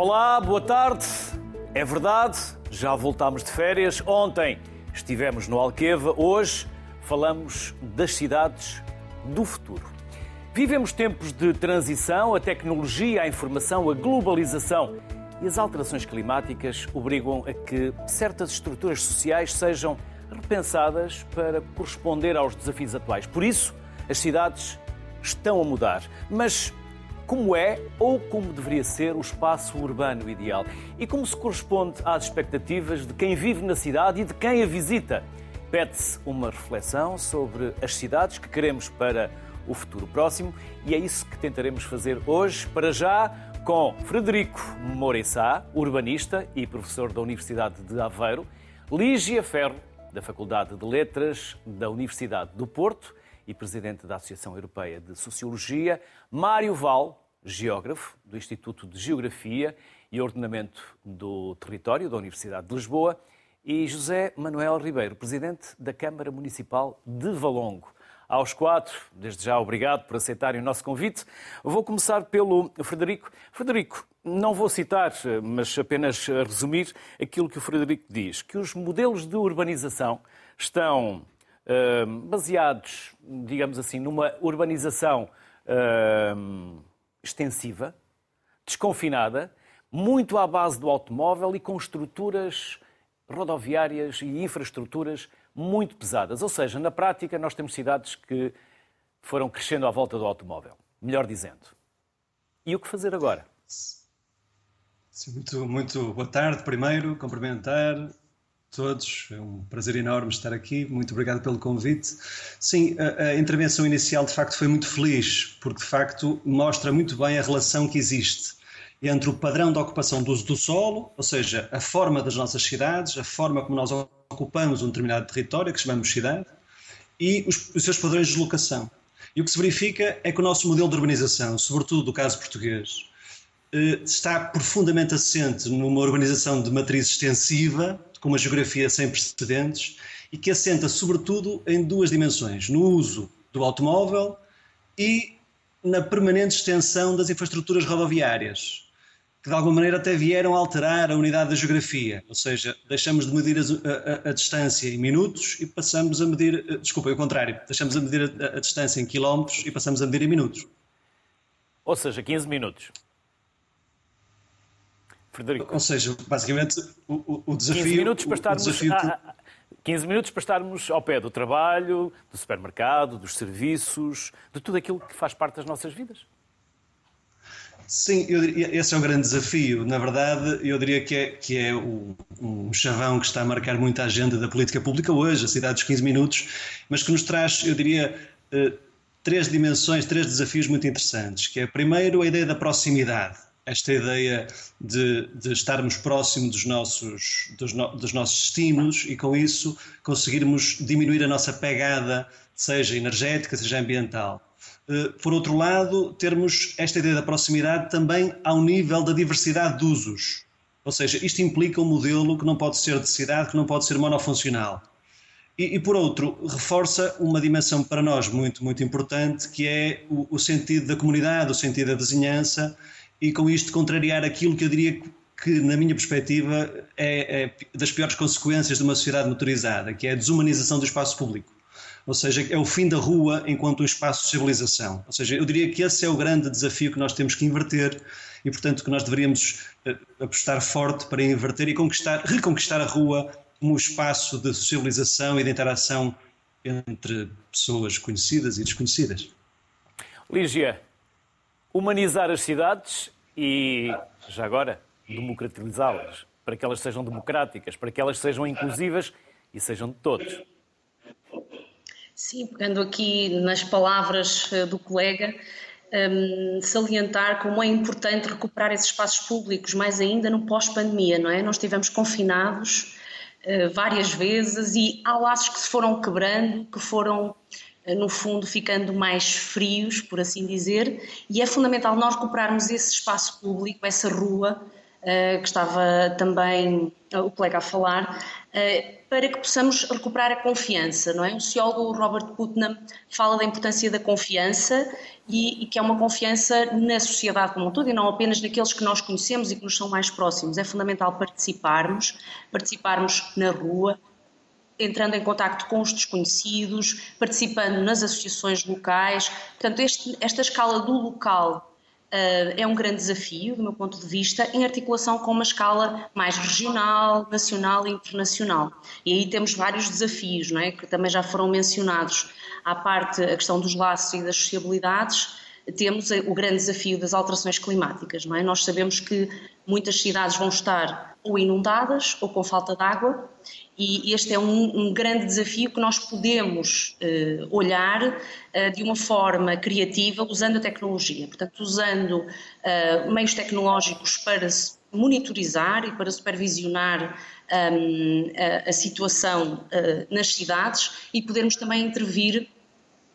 Olá, boa tarde. É verdade, já voltámos de férias. Ontem estivemos no Alqueva, hoje falamos das cidades do futuro. Vivemos tempos de transição, a tecnologia, a informação, a globalização e as alterações climáticas obrigam a que certas estruturas sociais sejam repensadas para corresponder aos desafios atuais. Por isso, as cidades estão a mudar. Mas como é ou como deveria ser o espaço urbano ideal e como se corresponde às expectativas de quem vive na cidade e de quem a visita. Pede-se uma reflexão sobre as cidades que queremos para o futuro próximo e é isso que tentaremos fazer hoje, para já, com Frederico Moreissá, urbanista e professor da Universidade de Aveiro, Lígia Ferro, da Faculdade de Letras da Universidade do Porto e presidente da Associação Europeia de Sociologia, Mário Val, geógrafo do Instituto de Geografia e Ordenamento do Território da Universidade de Lisboa, e José Manuel Ribeiro, presidente da Câmara Municipal de Valongo. Aos quatro, desde já obrigado por aceitarem o nosso convite. Vou começar pelo Frederico. Frederico, não vou citar, mas apenas resumir aquilo que o Frederico diz, que os modelos de urbanização estão baseados, digamos assim, numa urbanização uh, extensiva, desconfinada, muito à base do automóvel e com estruturas rodoviárias e infraestruturas muito pesadas. Ou seja, na prática, nós temos cidades que foram crescendo à volta do automóvel. Melhor dizendo. E o que fazer agora? Sim, muito, muito boa tarde. Primeiro, cumprimentar todos. É um prazer enorme estar aqui. Muito obrigado pelo convite. Sim, a, a, intervenção inicial de facto foi muito feliz, porque de facto mostra muito bem a relação que existe entre o padrão de ocupação do uso do solo, ou seja, a forma das nossas cidades, a forma como nós ocupamos um determinado território, que chamamos cidade, e os, os seus padrões de deslocação. E o que se verifica é que o nosso modelo de urbanização, sobretudo do caso português, eh, está profundamente assente numa urbanização de matriz extensiva, com uma geografia sem precedentes e que assenta sobretudo em duas dimensões: no uso do automóvel e na permanente extensão das infraestruturas rodoviárias, que de alguma maneira até vieram alterar a unidade da geografia, ou seja, deixamos de medir a, a, a distância em minutos e passamos a medir, eh, desculpa, é o contrário, deixamos de medir a, a distância em quilómetros e passamos a medir em minutos. Ou seja, 15 minutos. Frederico. Ou seja, basicamente o, o desafio. 15 minutos para estarmos. Desafio... A, 15 minutos para estarmos ao pé do trabalho, do supermercado, dos serviços, de tudo aquilo que faz parte das nossas vidas. Sim, diria, esse é o grande desafio. Na verdade, eu diria que é, que é o, um chavão que está a marcar muito a agenda da política pública hoje, a cidade dos 15 minutos, mas que nos traz, eu diria, eh, três dimensões, três desafios muito interessantes, que é, primeiro, a ideia da proximidade esta ideia de, de estarmos próximo dos nossos, dos, no, dos nossos estímulos e, com isso, conseguirmos diminuir a nossa pegada, seja energética, seja ambiental. Eh, por outro lado, termos esta ideia da proximidade também ao nível da diversidade de usos. Ou seja, isto implica um modelo que não pode ser de cidade, que não pode ser monofuncional. E, e, por outro, reforça uma dimensão para nós muito, muito importante, que é o, o sentido da comunidade, o sentido da vizinhança e com isto contrariar aquilo que eu diria que, na minha perspectiva, é, é, das piores consequências de uma sociedade motorizada, que é a desumanização do espaço público. Ou seja, é o fim da rua enquanto um espaço de civilização. Ou seja, eu diria que esse é o grande desafio que nós temos que inverter e, portanto, que nós deveríamos eh, apostar forte para inverter e conquistar, reconquistar a rua como um espaço de socialização e de interação entre pessoas conhecidas e desconhecidas. Lígia, humanizar as cidades e, já agora, democratizá-las, para que elas sejam democráticas, para que elas sejam inclusivas e sejam de todos. Sim, pegando aqui nas palavras eh, do colega, um, salientar como é importante recuperar esses espaços públicos, mais ainda no pós-pandemia, não é? Nós estivemos confinados uh, várias vezes e há laços que se foram quebrando, que foram no fundo, ficando mais frios, por assim dizer, e é fundamental nós recuperarmos esse espaço público, essa rua, que estava também o colega a falar, para que possamos recuperar a confiança, não é? O sociólogo Robert Putnam fala da importância da confiança e, e, que é uma confiança na sociedade como um todo e não apenas naqueles que nós conhecemos e que nos são mais próximos. É fundamental participarmos, participarmos na rua, entrando em contato com os desconhecidos, participando nas associações locais. Portanto, este, esta escala do local Uh, é um grande desafio, do meu ponto de vista, em articulação com uma escala mais regional, nacional e internacional. E aí temos vários desafios, não é? que também já foram mencionados. À parte a questão dos laços e das sociabilidades, temos o grande desafio das alterações climáticas. Não é? Nós sabemos que muitas cidades vão estar ou inundadas ou com falta de água e este é um, um grande desafio que nós podemos uh, olhar uh, de uma forma criativa usando a tecnologia, portanto usando uh, meios tecnológicos para monitorizar e para supervisionar um, a, a, situação nas cidades e podermos também intervir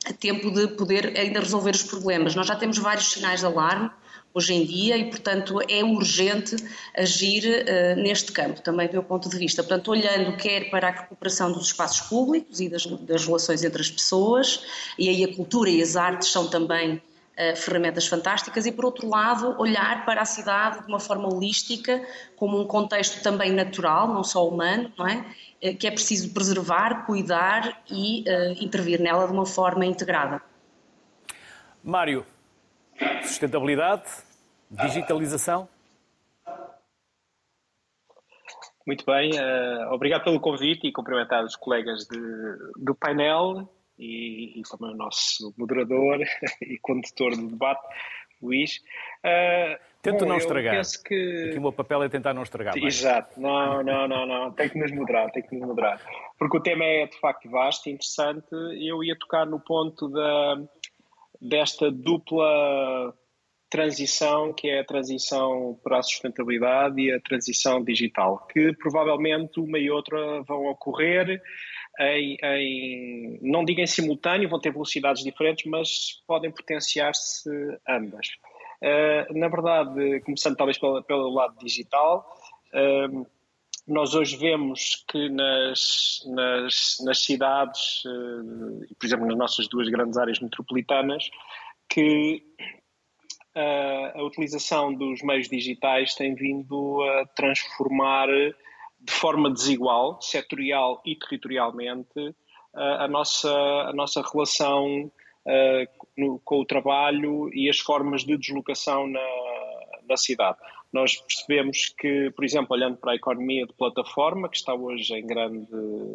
a tempo de poder ainda resolver os problemas. Nós já temos vários sinais de alarme, hoje em dia e, portanto, é urgente agir uh, neste campo, também do meu ponto de vista. Portanto, olhando quer para a recuperação dos espaços públicos e das, das relações entre as pessoas, e aí a cultura e as artes são também uh, ferramentas fantásticas, e por outro lado, olhar para a cidade de uma forma holística, como um contexto também natural, não só humano, não é? Uh, que é preciso preservar, cuidar e intervir nela de uma forma integrada. Mário, Sustentabilidade, digitalização. Muito bem, uh, obrigado pelo convite e cumprimentar os colegas de, do painel e, e, também o nosso moderador e condutor do debate, Luís. Uh, Tento bom, não estragar. Que... Aqui o meu papel é tentar não estragar. Mais. Exato, não, não, não, não, tem que nos moderar, tem que nos moderar. Porque o tema é de facto vasto e interessante. Eu ia tocar no ponto da desta dupla transição, que é a transição para a sustentabilidade e a transição digital, que provavelmente uma e outra vão ocorrer em, em não digo em simultâneo, vão ter velocidades diferentes, mas podem potenciar-se ambas. Uh, na verdade, começando talvez pelo, pelo lado digital, uh, nós hoje vemos que nas, nas, nas cidades, uh, por exemplo, nas nossas duas grandes áreas metropolitanas, que uh, a utilização dos meios digitais tem vindo a transformar de forma desigual, setorial e territorialmente, uh, a, nossa, a nossa relação no, com o trabalho e as formas de deslocação na, na cidade. Nós percebemos que, por exemplo, olhando para a economia de plataforma, que está hoje em grande,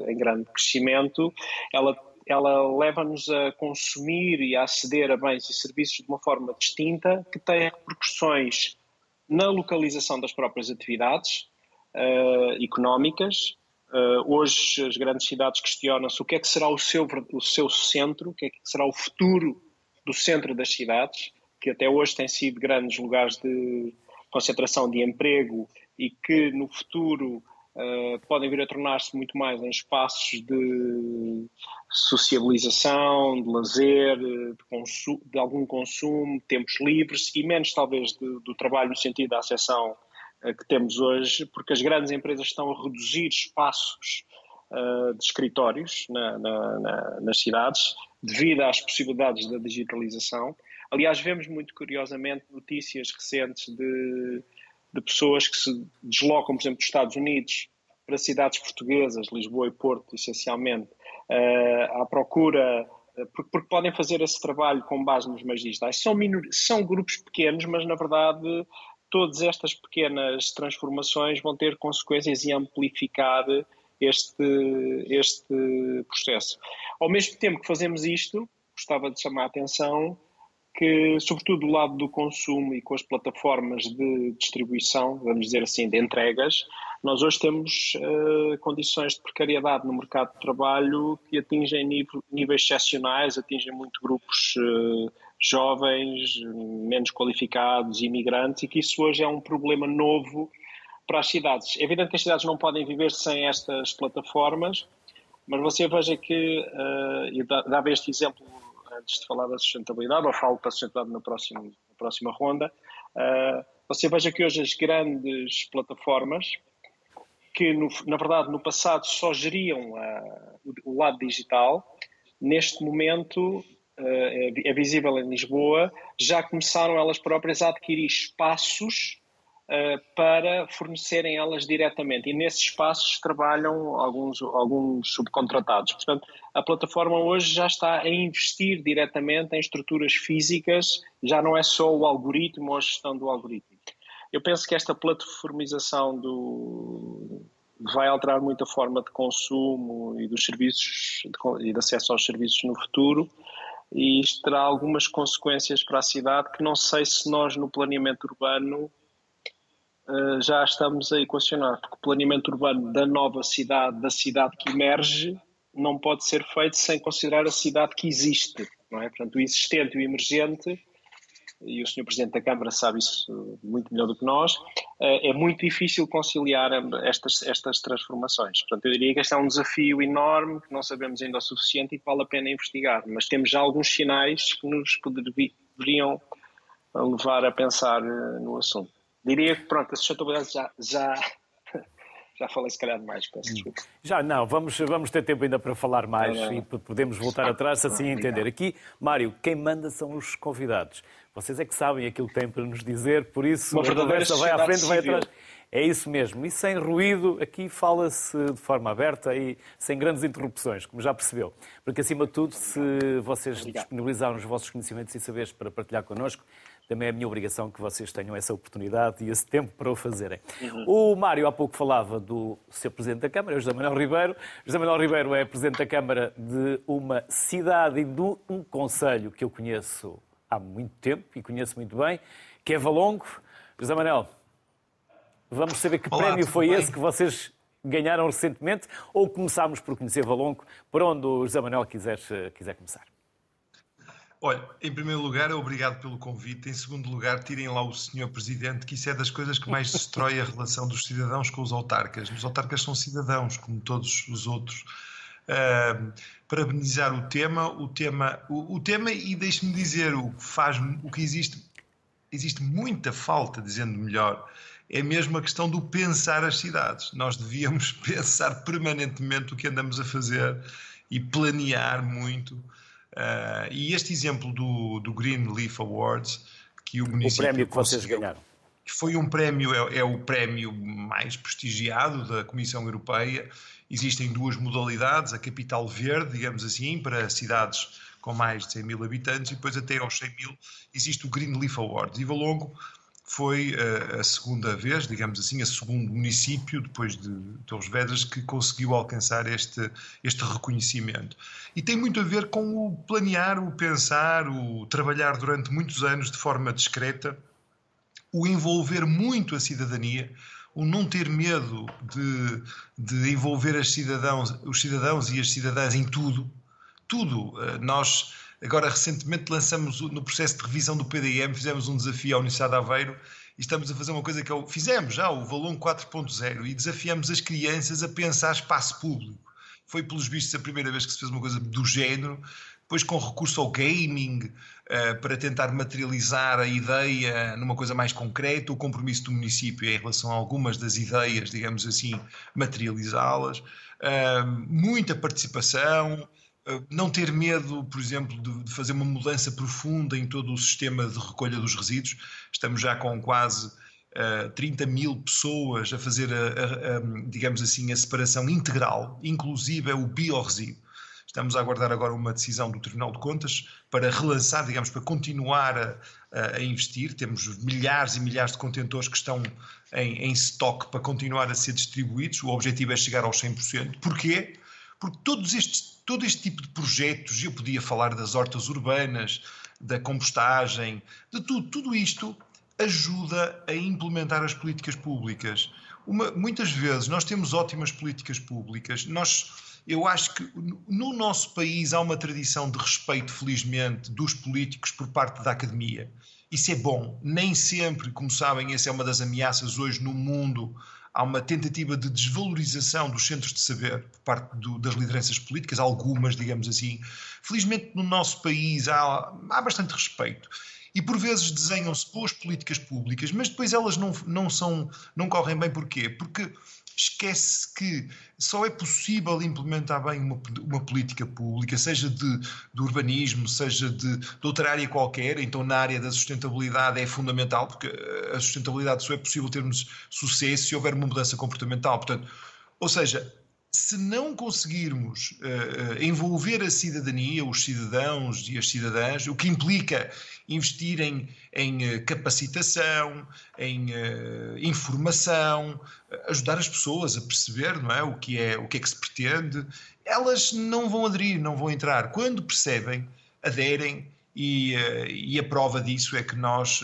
em grande crescimento, ela ela leva-nos a consumir e a aceder a bens e serviços de uma forma distinta, que tem repercussões na localização das próprias atividades uh, económicas. Uh, hoje as grandes cidades questionam-se o que é que será o seu, o seu centro, o que é que será o futuro do centro das cidades, que até hoje têm sido grandes lugares de concentração de emprego e que no futuro uh, podem vir a tornar-se muito mais em espaços de sociabilização, de lazer, de, de algum consumo, tempos livres e menos talvez de, do trabalho no sentido da acessão uh, que temos hoje, porque as grandes empresas estão a reduzir espaços uh, de escritórios na, na, na, nas cidades devido às possibilidades da digitalização Aliás, vemos muito curiosamente notícias recentes de, de pessoas que se deslocam, por exemplo, dos Estados Unidos para cidades portuguesas, Lisboa e Porto, essencialmente, uh, à procura, uh, porque, porque, podem fazer esse trabalho com base nos meios digitais. São, são grupos pequenos, mas na verdade todas estas pequenas transformações vão ter consequências e amplificar este, este processo. Ao mesmo tempo que fazemos isto, gostava de chamar a atenção que, sobretudo do lado do consumo e com as plataformas de distribuição, vamos dizer assim, de entregas, nós hoje temos uh, condições de precariedade no mercado de trabalho que atingem nível, níveis excepcionais, atingem muito grupos uh, jovens, menos qualificados, imigrantes, e que isso hoje é um problema novo para as cidades. É evidente que as cidades não podem viver sem estas plataformas, mas você veja que, uh, eu dava este exemplo antes de falar da sustentabilidade, ou falo da sustentabilidade na próxima, na próxima ronda, uh, Você veja que hoje as grandes plataformas, que no, na verdade no passado só geriam uh, o, o, lado digital, neste momento uh, é, é visível em Lisboa, já começaram elas próprias a adquirir espaços para fornecerem elas diretamente. E nesses espaços trabalham alguns, alguns subcontratados. Portanto, a plataforma hoje já está a investir diretamente em estruturas físicas, já não é só o algoritmo ou a gestão do algoritmo. Eu penso que esta plataformização do, vai alterar muito a forma de consumo e dos serviços de, e de acesso aos serviços no futuro e isto terá algumas consequências para a cidade que não sei se nós no planeamento urbano uh, já estamos a equacionar, porque o planeamento urbano da nova cidade, da cidade que emerge, não pode ser feito sem considerar a cidade que existe, não é? Portanto, o existente e o emergente, e o Sr. Presidente da Câmara sabe isso muito melhor do que nós, uh, é muito difícil conciliar estas, estas transformações. Portanto, eu diria que este é um desafio enorme, que não sabemos ainda o suficiente e que vale a pena investigar, mas temos já alguns sinais que nos poderiam levar a pensar uh, no assunto. Diria que, pronto, a sustentabilidade já, já, já falei se calhar demais, peço desculpa. Já não, vamos, vamos ter tempo ainda para falar mais não. e podemos voltar atrás se assim entender. Aqui, Mário, quem manda são os convidados. Vocês é que sabem aquilo que têm para nos dizer, por isso a conversa vai à frente, vai atrás. É isso mesmo. E sem ruído, aqui fala-se de forma aberta e sem grandes interrupções, como já percebeu. Porque, acima de tudo, se vocês disponibilizaram os vossos conhecimentos e saberes para partilhar connosco, também é a minha obrigação que vocês tenham essa oportunidade e esse tempo para o fazerem. Uhum. O Mário há pouco falava do seu Presidente da Câmara, José Manuel Ribeiro. José Manuel Ribeiro é Presidente da Câmara de uma cidade e de um conselho que eu conheço há muito tempo e conheço muito bem, que é Valongo. José Manuel, vamos saber que Olá, prémio foi bem? esse que vocês ganharam recentemente ou começámos por conhecer Valongo, por onde o José Manuel quiser, quiser começar. Olha, em primeiro lugar, obrigado pelo convite. Em segundo lugar, tirem lá o senhor presidente, que isso é das coisas que mais destrói a relação dos cidadãos com os autarcas. Os autarcas são cidadãos, como todos os outros. Uh, parabenizar o tema, o tema, o, o tema e deixe-me dizer o que faz, o que existe, existe muita falta, dizendo melhor, é mesmo a questão do pensar as cidades. Nós devíamos pensar permanentemente o que andamos a fazer e planear muito Uh, e este exemplo do, do Green Leaf Awards, que o município. O prémio que vocês ganharam. Foi um prémio, é, é, o prémio mais prestigiado da Comissão Europeia. Existem duas modalidades: a capital verde, digamos assim, para cidades com mais de 100 mil habitantes, e depois até aos 100 mil existe o Green Leaf Awards. E Valongo foi uh, a segunda vez, digamos assim, a segundo município, depois de Torres Vedras, que conseguiu alcançar este, este reconhecimento. E tem muito a ver com o planear, o pensar, o trabalhar durante muitos anos de forma discreta, o envolver muito a cidadania, o não ter medo de, de envolver cidadãos, os cidadãos e as cidadãs em tudo. Tudo. Uh, nós Agora, recentemente lançamos no processo de revisão do PDM, fizemos um desafio à Universidade de Aveiro e estamos a fazer uma coisa que é o, fizemos já, o Valon 4.0, e desafiamos as crianças a pensar espaço público. Foi, pelos vistos, a primeira vez que se fez uma coisa do género, depois com recurso ao gaming, uh, para tentar materializar a ideia numa coisa mais concreta, o compromisso do município em relação a algumas das ideias, digamos assim, materializá-las. Muita participação, eh, não ter medo, por exemplo, de, fazer uma mudança profunda em todo o sistema de recolha dos resíduos. Estamos já com quase uh, eh, 30 mil pessoas a fazer, a, a, a, digamos assim, a separação integral, inclusive o biorresíduo. Estamos a aguardar agora uma decisão do Tribunal de Contas para relançar, digamos, para continuar a, a investir. Temos milhares e milhares de contentores que estão em, em stock para continuar a ser distribuídos. O objetivo é chegar aos 100%. Porquê? Porque todos estes todo este tipo de projetos, eu podia falar das hortas urbanas, da compostagem, de tudo, tudo isto ajuda a implementar as políticas públicas. Uma, muitas vezes nós temos ótimas políticas públicas, nós, eu acho que no nosso país há uma tradição de respeito, felizmente, dos políticos por parte da academia. Isso é bom. Nem sempre, como sabem, essa é uma das ameaças hoje no mundo há uma tentativa de desvalorização dos centros de saber por parte do, das lideranças políticas, algumas, digamos assim. Felizmente, no nosso país há, há bastante respeito. e por vezes desenham-se boas políticas públicas, mas depois elas não, não, são, não correm bem. Porquê? Porque esquece que só é possível implementar bem uma, uma política pública, seja de, de urbanismo, seja de, de, outra área qualquer, então na área da sustentabilidade é fundamental, porque a sustentabilidade só é possível termos sucesso se houver uma mudança comportamental. Portanto, ou seja, se não conseguirmos uh, envolver a cidadania, os cidadãos e as cidadãs, o que implica investir em, em uh, capacitação, em uh, informação, ajudar as pessoas a perceber não é, o, que é, o que é que se pretende, elas não vão aderir, não vão entrar. Quando percebem, aderem e, e a prova disso é que nós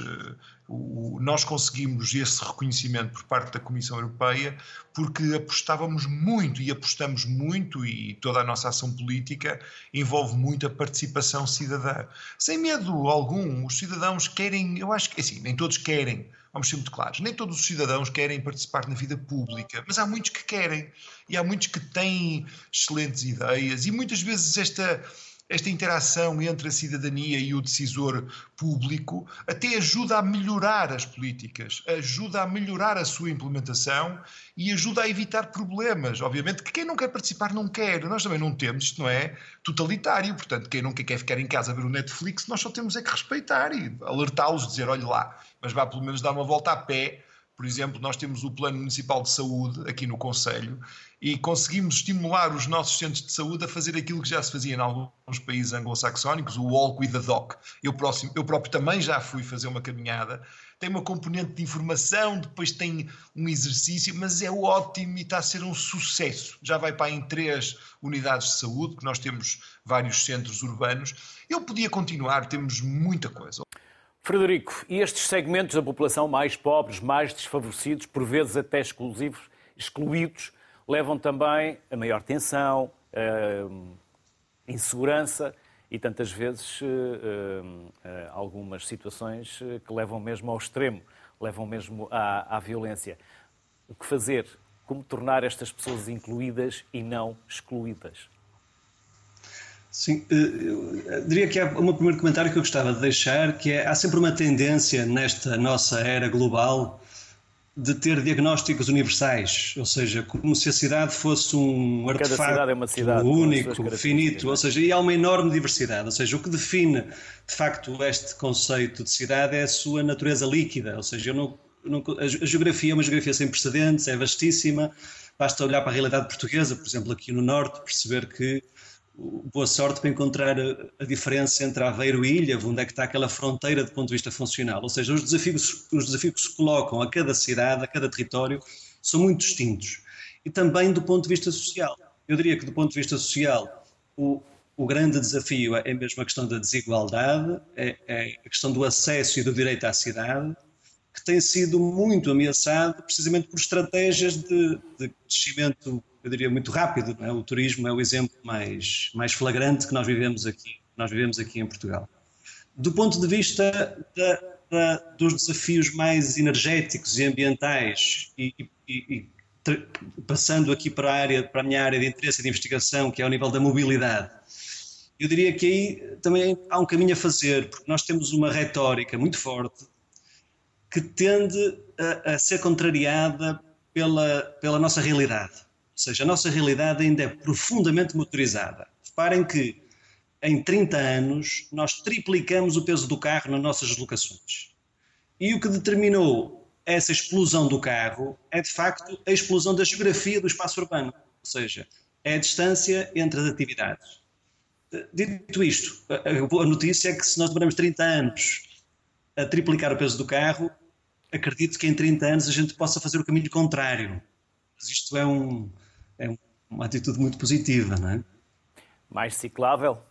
nós conseguimos esse reconhecimento por parte da Comissão Europeia porque apostávamos muito e apostamos muito, e toda a nossa ação política envolve muito a participação cidadã. Sem medo algum, os cidadãos querem, eu acho que assim, nem todos querem, vamos ser muito claros, nem todos os cidadãos querem participar na vida pública, mas há muitos que querem e há muitos que têm excelentes ideias e muitas vezes esta esta interação entre a cidadania e o decisor público até ajuda a melhorar as políticas, ajuda a melhorar a sua implementação e ajuda a evitar problemas. Obviamente que quem não quer participar não quer, nós também não temos, isto não é totalitário, portanto, quem nunca quer ficar em casa a ver o Netflix, nós só temos é que respeitar e alertá-los, dizer, olhe lá, mas vá pelo menos dar uma volta a pé por exemplo, nós temos o Plano Municipal de Saúde aqui no Conselho e conseguimos estimular os nossos centros de saúde a fazer aquilo que já se fazia em alguns países anglo-saxónicos, o Walk with the Doc. Eu, próximo, eu próprio também já fui fazer uma caminhada. Tem uma componente de informação, depois tem um exercício, mas é ótimo e está a ser um sucesso. Já vai para em três unidades de saúde, que nós temos vários centros urbanos. Eu podia continuar, temos muita coisa. Frederico, e estes segmentos da população mais pobres, mais desfavorecidos, por vezes até exclusivos, excluídos, levam também a maior tensão, a insegurança e tantas vezes algumas situações que levam mesmo ao extremo, levam mesmo à, à violência. O que fazer? Como tornar estas pessoas incluídas e não excluídas? Sim, eh, eu diria que há um primeiro comentário que eu gostava de deixar, que é, há sempre uma tendência nesta nossa era global de ter diagnósticos universais, ou seja, como se a cidade fosse um Cada artefato é uma cidade, único, finito, ou seja, e há uma enorme diversidade, ou seja, o que define de facto este conceito de cidade é a sua natureza líquida, ou seja, não, não, a geografia é uma geografia sem precedentes, é vastíssima, basta olhar para a realidade portuguesa, por exemplo, aqui no Norte, perceber que boa sorte para encontrar a, diferença entre Aveiro e Ilha, onde é que está aquela fronteira do ponto de vista funcional. Ou seja, os desafios, os desafios que se colocam a cada cidade, a cada território, são muito distintos. E também do ponto de vista social. Eu diria que do ponto de vista social, o, o grande desafio é mesmo a questão da desigualdade, é, é a questão do acesso e do direito à cidade, que tem sido muito ameaçado precisamente por estratégias de, de crescimento eu diria, muito rápido. É? O turismo é o exemplo mais, mais flagrante que nós vivemos aqui, nós vivemos aqui em Portugal. Do ponto de vista da, da, dos desafios mais energéticos e ambientais e, e, e passando aqui para a, área, para a minha área de interesse e de investigação, que é o nível da mobilidade, eu diria que aí também há um caminho a fazer, porque nós temos uma retórica muito forte que tende a, a ser contrariada pela, pela nossa realidade. Ou seja, a nossa realidade ainda é profundamente motorizada. Reparem que em 30 anos nós triplicamos o peso do carro nas nossas deslocações. E o que determinou essa explosão do carro é de facto a explosão da geografia do espaço urbano, ou seja, é a distância entre as atividades. Dito isto, a boa notícia é que se nós demoramos 30 anos a triplicar o peso do carro, acredito que em 30 anos a gente possa fazer o caminho contrário. Mas isto é um, é uma atitude muito positiva, não é? Mais ciclável?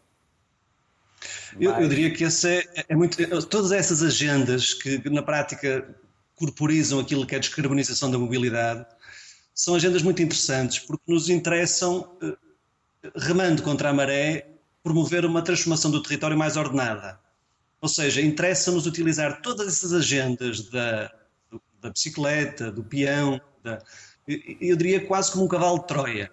Eu, Mais... eu diria que essa é, é muito. Todas essas agendas que na prática corporizam aquilo que é a descarbonização da mobilidade são agendas muito interessantes porque nos interessam, eh, remando contra a maré, promover uma transformação do território mais ordenada. Ou seja, interessa-nos utilizar todas essas agendas da, da bicicleta, do peão, da, eu diria quase como um cavalo de Troia.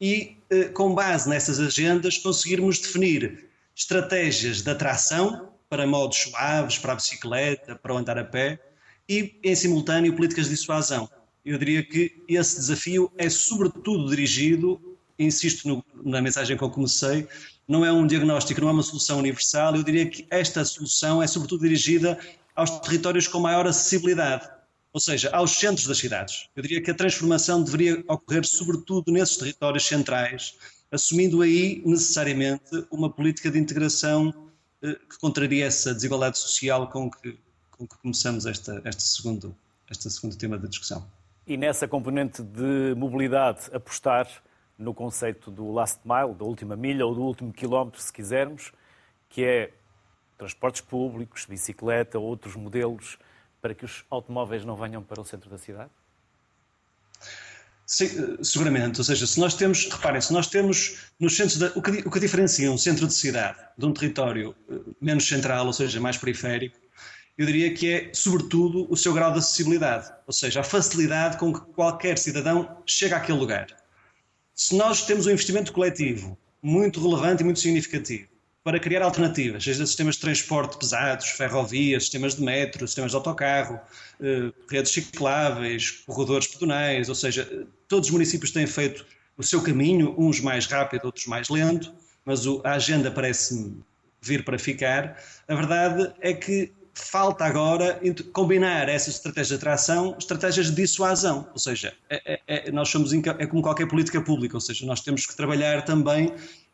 E, eh, com base nessas agendas, conseguirmos definir estratégias de atração para modos suaves, para a bicicleta, para o andar a pé e, em simultâneo, políticas de dissuasão. Eu diria que esse desafio é sobretudo dirigido, insisto no, na mensagem que eu comecei, não é um diagnóstico, não é uma solução universal, eu diria que esta solução é sobretudo dirigida aos territórios com maior acessibilidade, ou seja, aos centros das cidades. Eu diria que a transformação deveria ocorrer sobretudo nesses territórios centrais, assumindo aí necessariamente uma política de integração eh, que contraria essa desigualdade social com que, com que começamos esta, este, segundo, este segundo tema da discussão. E nessa componente de mobilidade, apostar no conceito do last mile, da última milha ou do último quilómetro, se quisermos, que é transportes públicos, bicicleta, outros modelos, para que os automóveis não venham para o centro da cidade? Sim, seguramente. Ou seja, se nós temos, reparem, se nós temos nos centros, da, o, que, o que diferencia um centro de cidade de um território eh, menos central, ou seja, mais periférico, eu diria que é, sobretudo, o seu grau de acessibilidade, ou seja, a facilidade com que qualquer cidadão chega àquele lugar. Se nós temos um investimento coletivo muito relevante e muito significativo para criar alternativas, seja sistemas de transporte pesados, ferrovias, sistemas de metro, sistemas de autocarro, eh, redes cicláveis, corredores pedonais, ou seja, todos os municípios têm feito o seu caminho, uns mais rápido, outros mais lento, mas a agenda parece vir para ficar. A verdade é que falta agora combinar essas estratégias de atração, estratégias de dissuasão, ou seja, é, é, é nós somos é como qualquer política pública, ou seja, nós temos que trabalhar também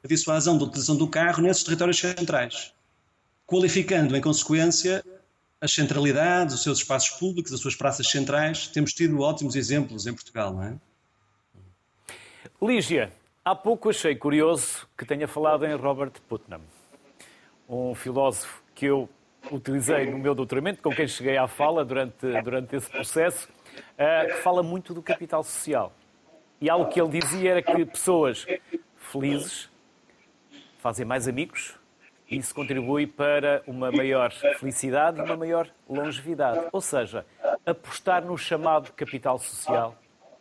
dissuasão da utilização do carro nesses territórios centrais, qualificando em consequência as centralidades, os seus espaços públicos, as suas praças centrais. Temos tido ótimos exemplos em Portugal, não é? Lígia, há pouco achei curioso que tenha falado em Robert Putnam, um filósofo que eu utilizei no meu doutoramento, com quem cheguei à fala durante, durante esse processo, uh, que fala muito do capital social. E algo que ele dizia era que pessoas felizes fazem mais amigos e isso contribui para uma maior felicidade e uma maior longevidade. Ou seja, apostar no chamado capital social,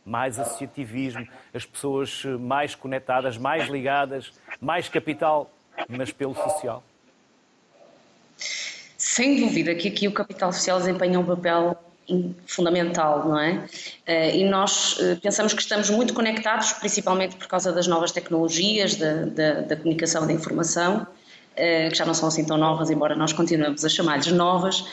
mais associativismo, as pessoas mais conectadas, mais ligadas, mais capital, mas pelo social. Sem dúvida que aqui o capital social desempenha um papel fundamental, não é? Eh, e nós eh, pensamos que estamos muito conectados, principalmente por causa das novas tecnologias, da, da, da comunicação, da informação, eh, que já não são assim tão novas, embora nós continuemos a chamar-lhes novas,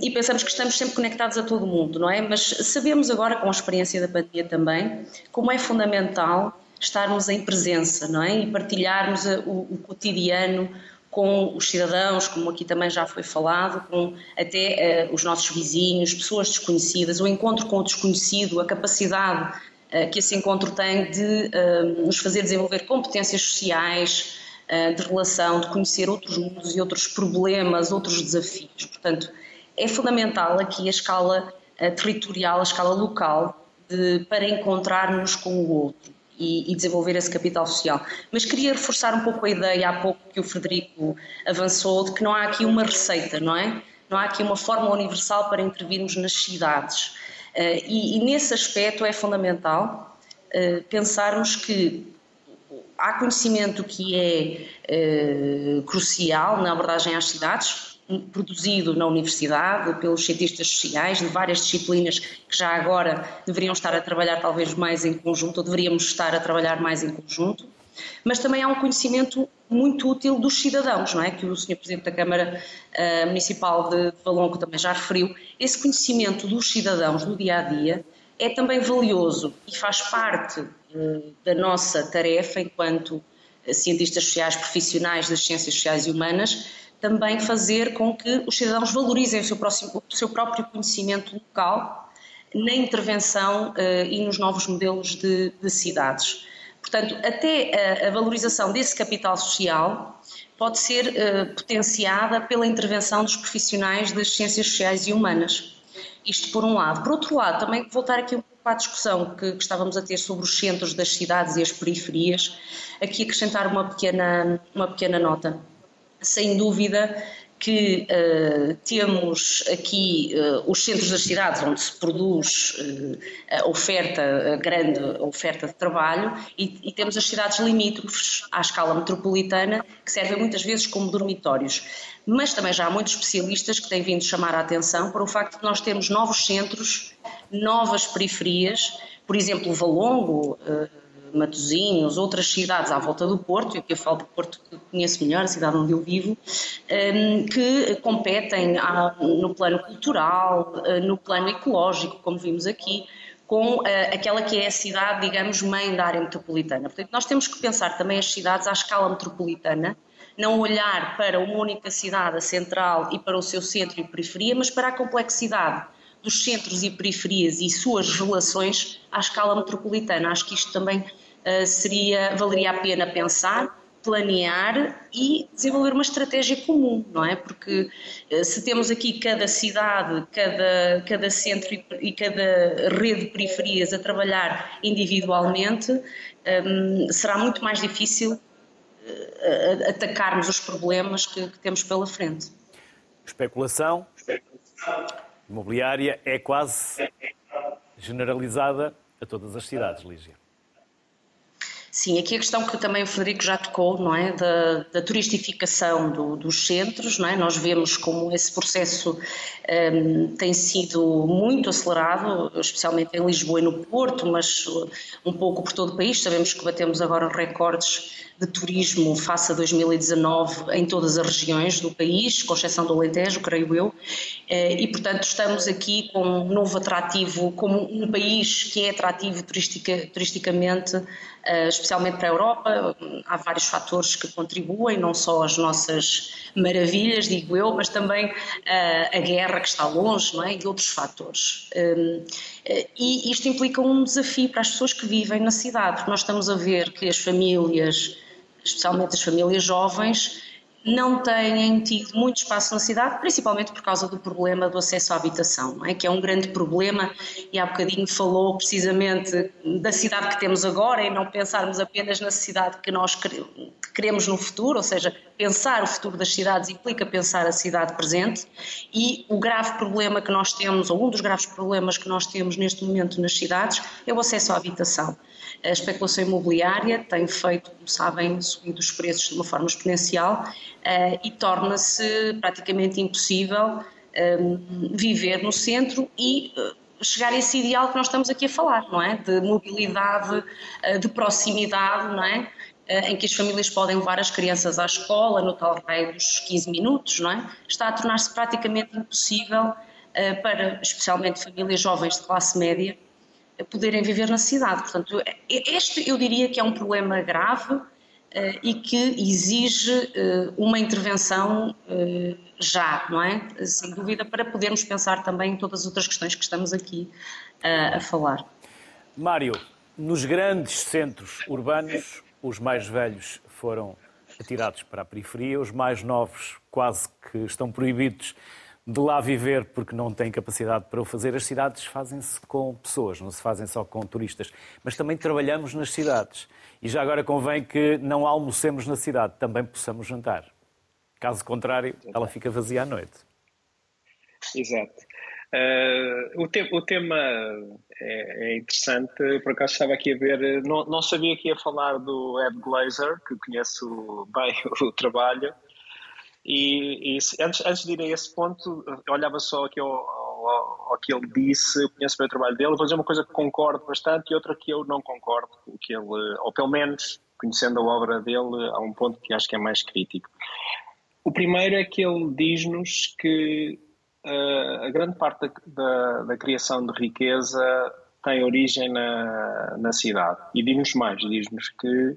e pensamos que estamos sempre conectados a todo mundo, não é? Mas sabemos agora, com a experiência da pandemia também, como é fundamental estarmos em presença, não é? E partilharmos o, o cotidiano, com os cidadãos, como aqui também já foi falado, com até uh, os nossos vizinhos, pessoas desconhecidas, o encontro com o desconhecido, a capacidade uh, que esse encontro tem de uh, nos fazer desenvolver competências sociais, de relação, de conhecer outros mundos e outros problemas, outros desafios. Portanto, é fundamental aqui a escala territorial, a escala local, de, para encontrarmos com o outro e, e, desenvolver esse capital social. Mas queria reforçar um pouco a ideia, há pouco que o Frederico avançou, de que não há aqui uma receita, não é? Não há aqui uma fórmula universal para intervirmos nas cidades. Uh, e, e, nesse aspecto é fundamental uh, pensarmos que há conhecimento que é uh, crucial na abordagem às cidades, produzido na universidade pelos cientistas sociais de várias disciplinas que já agora deveriam estar a trabalhar talvez mais em conjunto, ou deveríamos estar a trabalhar mais em conjunto, mas também há um conhecimento muito útil dos cidadãos, não é? Que o Sr. Presidente da Câmara uh, Municipal de Valongo também já referiu. Esse conhecimento dos cidadãos do dia a dia é também valioso e faz parte uh, da nossa tarefa enquanto cientistas sociais profissionais das ciências sociais e humanas também fazer com que os cidadãos valorizem o seu, próximo, o seu próprio conhecimento local na intervenção uh, e nos novos modelos de, de cidades. Portanto, até a, a, valorização desse capital social pode ser uh, potenciada pela intervenção dos profissionais das ciências sociais e humanas. Isto por um lado. Por outro lado, também voltar aqui um pouco à discussão que, que estávamos a ter sobre os centros das cidades e as periferias, aqui acrescentar uma pequena, uma pequena nota sem dúvida que uh, temos aqui uh, os centros das cidades onde se produz uh, a oferta, a grande oferta de trabalho, e, e, temos as cidades limítrofes à escala metropolitana, que servem muitas vezes como dormitórios. Mas também já há muitos especialistas que têm vindo chamar a atenção para o facto de nós termos novos centros, novas periferias, por exemplo, Valongo Matosinhos, outras cidades à volta do Porto, e aqui eu falo do Porto que conheço melhor, a cidade onde eu vivo, hum, que competem no plano cultural, eh, no plano ecológico, como vimos aqui, com eh, aquela que é a cidade, digamos, mãe da área metropolitana. Portanto, nós temos que pensar também as cidades à escala metropolitana, não olhar para uma única cidade, a central, e para o seu centro e periferia, mas para a complexidade dos centros e periferias e suas relações à escala metropolitana. Acho que isto também seria, valeria a pena pensar, planear e desenvolver uma estratégia comum, não é? Porque uh, se temos aqui cada cidade, cada, cada centro e, e cada rede de periferias a trabalhar individualmente, um, será muito mais difícil uh, atacarmos os problemas que, que temos pela frente. Especulação. Especulação imobiliária é quase generalizada a todas as cidades, Lígia. Sim, aqui a questão que também o Frederico já tocou, não é, da, da turistificação do, dos centros, não é? Nós vemos como esse processo um, tem sido muito acelerado, especialmente em Lisboa e no Porto, mas um pouco por todo o país. Sabemos que batemos agora recordes de turismo face a 2019 em todas as regiões do país, com exceção do Alentejo, creio eu, eh, e portanto estamos aqui com um novo atrativo, como um país que é atrativo turistica, turisticamente, eh, especialmente para a Europa. Há vários fatores que contribuem, não só as nossas maravilhas, digo eu, mas também eh, a guerra que está longe, não é? E outros fatores. E isto implica um desafio para as pessoas que vivem na cidade. Nós estamos a ver que as famílias especialmente as famílias jovens, não têm tido muito espaço na cidade, principalmente por causa do problema do acesso à habitação, é? que é um grande problema, e há bocadinho falou precisamente da cidade que temos agora e não pensarmos apenas na cidade que nós queremos no futuro, ou seja, pensar o futuro das cidades implica pensar a cidade presente, e o grave problema que nós temos, ou um dos graves problemas que nós temos neste momento nas cidades, é o acesso à habitação. A especulação imobiliária tem feito, como sabem, subido os preços de uma forma exponencial uh, e torna-se praticamente impossível um, viver no centro e uh, chegar a esse ideal que nós estamos aqui a falar, não é? De mobilidade, uh, de proximidade, não é? em que as famílias podem levar as crianças à escola no tal raio dos 15 minutos, não é? Está a tornar-se praticamente impossível para, especialmente, famílias jovens de classe média, poderem viver na cidade. Portanto, este eu diria que é um problema grave uh, e que exige uh, uma intervenção uh, já, não é? Sem dúvida, para podermos pensar também em todas as outras questões que estamos aqui a falar. Mário, nos grandes centros urbanos, os mais velhos foram atirados para a periferia, os mais novos quase que estão proibidos de lá viver porque não têm capacidade para o fazer. As cidades fazem-se com pessoas, não se fazem só com turistas. Mas também trabalhamos nas cidades. E já agora convém que não almocemos na cidade, também possamos jantar. Caso contrário, ela fica vazia à noite. Exato. Uh, o, te o, tema é, é, interessante, por acaso estava aqui a ver, não, não, sabia que ia falar do Ed Glazer, que conheço bem o trabalho, e, e antes, antes de ir a esse ponto, olhava só aqui ao, ao, ao que ele disse, eu conheço bem o trabalho dele, vou dizer uma coisa que concordo bastante e outra que eu não concordo, o que ele, ou pelo menos conhecendo a obra dele, há um ponto que acho que é mais crítico. O primeiro é que ele diz-nos que uh, a grande parte da, da, da, criação de riqueza tem origem na, na cidade. E diz-nos mais, diz-nos que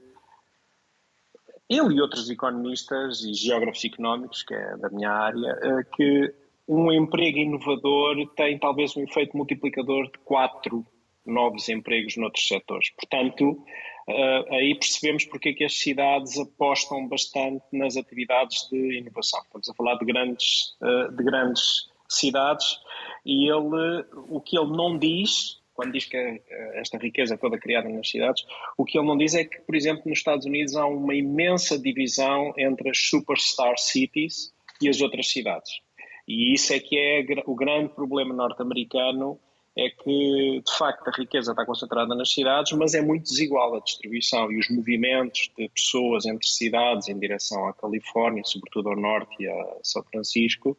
ele e outros economistas e geógrafos económicos, que é da minha área, eh, que um emprego inovador tem talvez um efeito multiplicador de quatro novos empregos noutros setores. Portanto, eh, aí percebemos porque é que as cidades apostam bastante nas atividades de inovação. Estamos a falar de grandes, eh, de grandes cidades e ele, o que ele não diz quando diz que eh, esta riqueza toda criada nas cidades, o que ele não diz é que, por exemplo, nos Estados Unidos há uma imensa divisão entre as superstar cities e as outras cidades. E isso é que é o grande problema norte-americano é que, de facto, a riqueza está concentrada nas cidades, mas é muito desigual a distribuição e os movimentos de pessoas entre cidades em direção à Califórnia, sobretudo ao norte e a São Francisco,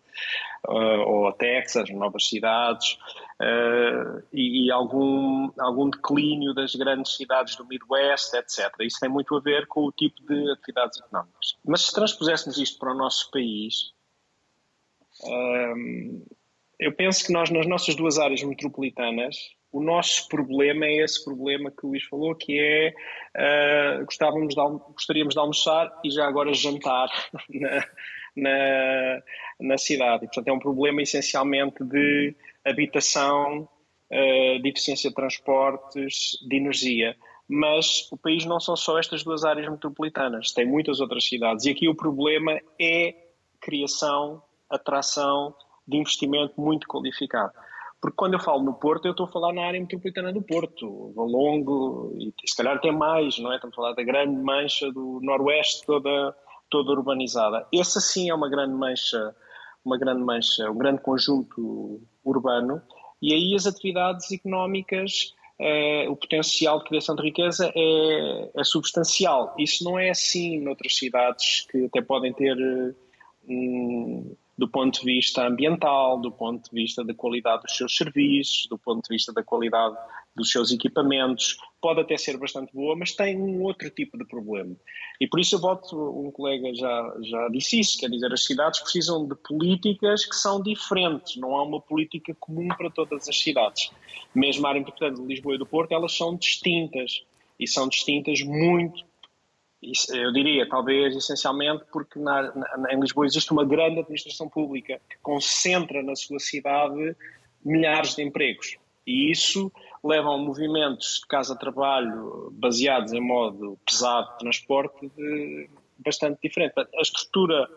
uh, ou a Texas, novas cidades, uh, e, algum, algum declínio das grandes cidades do Midwest, etc. Isso tem muito a ver com o tipo de atividades económicas. Mas se transpuséssemos isto para o nosso país, ah, eu penso que nós, nas nossas duas áreas metropolitanas, o nosso problema é esse problema que o Luís falou, que é uh, gostávamos de, gostaríamos de almoçar e já agora jantar na, na, na, cidade. E, portanto, é um problema essencialmente de habitação, uh, de eficiência de transportes, de energia. Mas o país não são só estas duas áreas metropolitanas, tem muitas outras cidades. E aqui o problema é criação, atração, de investimento muito qualificado. Porque quando eu falo no Porto, eu estou a falar na área metropolitana do Porto, Valongo, e se calhar até mais, não é? Estamos a falar da grande mancha do Noroeste toda, toda urbanizada. Essa sim é uma grande mancha, uma grande mancha, um grande conjunto urbano, e aí as atividades económicas, eh, o potencial de criação de riqueza é, é substancial. Isso não é assim noutras cidades que até podem ter. Hum, do ponto de vista ambiental, do ponto de vista da qualidade dos seus serviços, do ponto de vista da qualidade dos seus equipamentos. Pode até ser bastante boa, mas tem um outro tipo de problema. E por isso eu voto, um colega já, já disse isso, quer dizer, as cidades precisam de políticas que são diferentes, não há uma política comum para todas as cidades. Mesmo a área importante de Lisboa e do Porto, elas são distintas. E são distintas muito eu diria, talvez essencialmente porque na, na, em Lisboa existe uma grande administração pública que concentra na sua cidade milhares de empregos. E isso leva a movimentos de casa-trabalho baseados em modo pesado de transporte de, bastante diferente. A estrutura,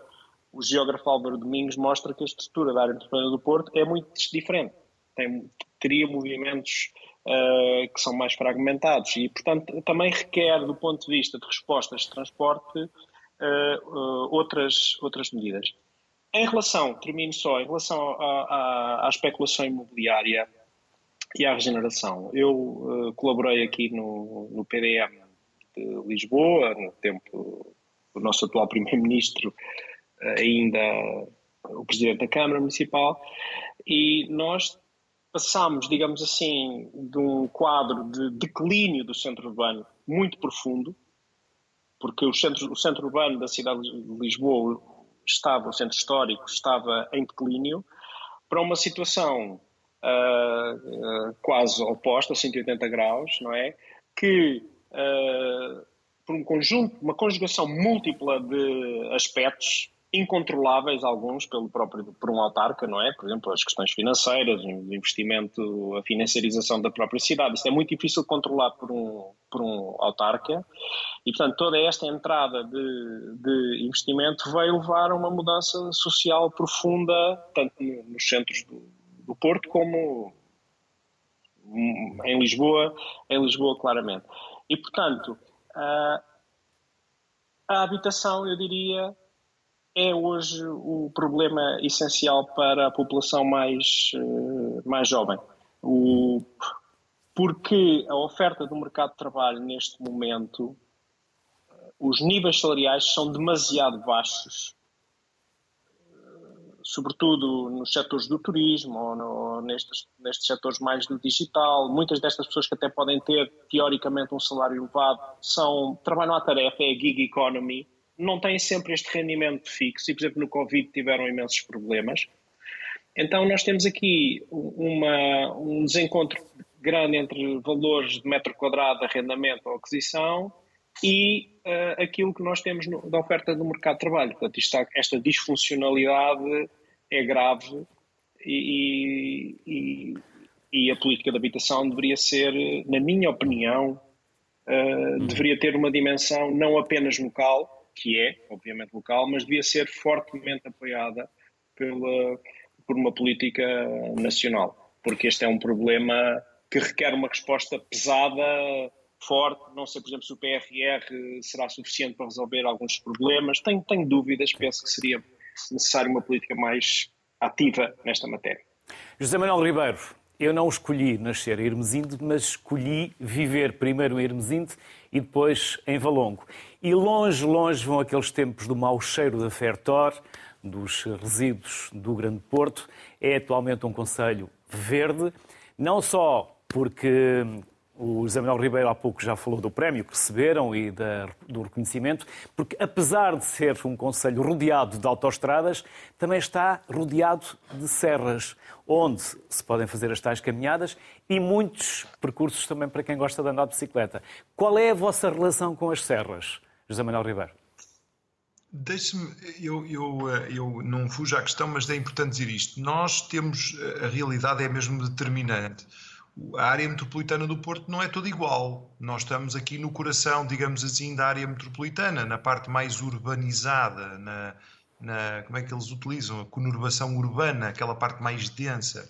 o geógrafo Álvaro Domingos mostra que a estrutura da área metropolitana do Porto é muito diferente. Tem, teria movimentos uh, que são mais fragmentados e, portanto, também requer, do ponto de vista de respostas de transporte, uh, outras, outras medidas. Em relação, termino só, em relação à, à, à especulação imobiliária e à regeneração, eu colaborei aqui no, no PDM de Lisboa, no tempo do nosso atual Primeiro-Ministro, ainda o Presidente da Câmara Municipal, e nós passámos, digamos assim, de um quadro de declínio do centro urbano muito profundo, porque o centro, o centro urbano da cidade de Lisboa estava, o centro histórico estava em declínio, para uma situação uh, uh, quase oposta, 180 graus, não é? Que uh, por um conjunto, uma conjugação múltipla de aspectos, incontroláveis alguns pelo próprio por um autarca, não é? Por exemplo, as questões financeiras, o investimento, a financiarização da própria cidade. Isso é muito difícil de controlar por um por um autarca e, portanto, toda esta entrada de, de investimento veio levar a uma mudança social profunda, tanto nos centros do, do Porto como em Lisboa, em Lisboa claramente. E, portanto, a, a habitação, eu diria, é hoje o problema essencial para a população mais, eh, mais jovem. O, porque a oferta do mercado de trabalho neste momento, eh, os níveis salariais são demasiado baixos, eh, sobretudo nos setores do turismo ou no, nestes, nestes setores mais do digital. Muitas destas pessoas que até podem ter, teoricamente, um salário elevado, são, trabalham à tarefa, é a gig economy, não têm sempre este rendimento fixo e, por exemplo, no Covid tiveram imensos problemas. Então, nós temos aqui uma, um desencontro grande entre valores de metro quadrado arrendamento ou aquisição e uh, aquilo que nós temos no, da oferta do mercado de trabalho. Portanto, está, esta disfuncionalidade é grave e, e, e, a política de habitação deveria ser, na minha opinião, uh, deveria ter uma dimensão não apenas local, que é, obviamente, local, mas devia ser fortemente apoiada pela, por uma política nacional, porque este é um problema que requer uma resposta pesada, forte. Não sei, por exemplo, se o PRR será suficiente para resolver alguns problemas. Tenho, tenho dúvidas, penso que seria se necessário, uma política mais ativa nesta matéria. José Manuel Ribeiro, eu não escolhi nascer em Hermesinde, mas escolhi viver primeiro em Hermesinde e depois em Valongo. E longe, longe vão aqueles tempos do mau cheiro da Fertor, dos resíduos do Grande Porto. É atualmente um conselho verde, não só porque o José Manuel Ribeiro há pouco já falou do prémio que receberam e da, do reconhecimento, porque apesar de ser um conselho rodeado de autoestradas, também está rodeado de serras, onde se podem fazer as tais caminhadas e muitos percursos também para quem gosta de andar de bicicleta. Qual é a vossa relação com as serras, José Manuel Ribeiro? Deixe-me, eu, eu, eu não fujo à questão, mas é importante dizer isto. Nós temos, a realidade é mesmo determinante a área metropolitana do Porto não é toda igual. Nós estamos aqui no coração, digamos assim, da área metropolitana, na parte mais urbanizada, na, na como é que eles utilizam? A conurbação urbana, aquela parte mais densa.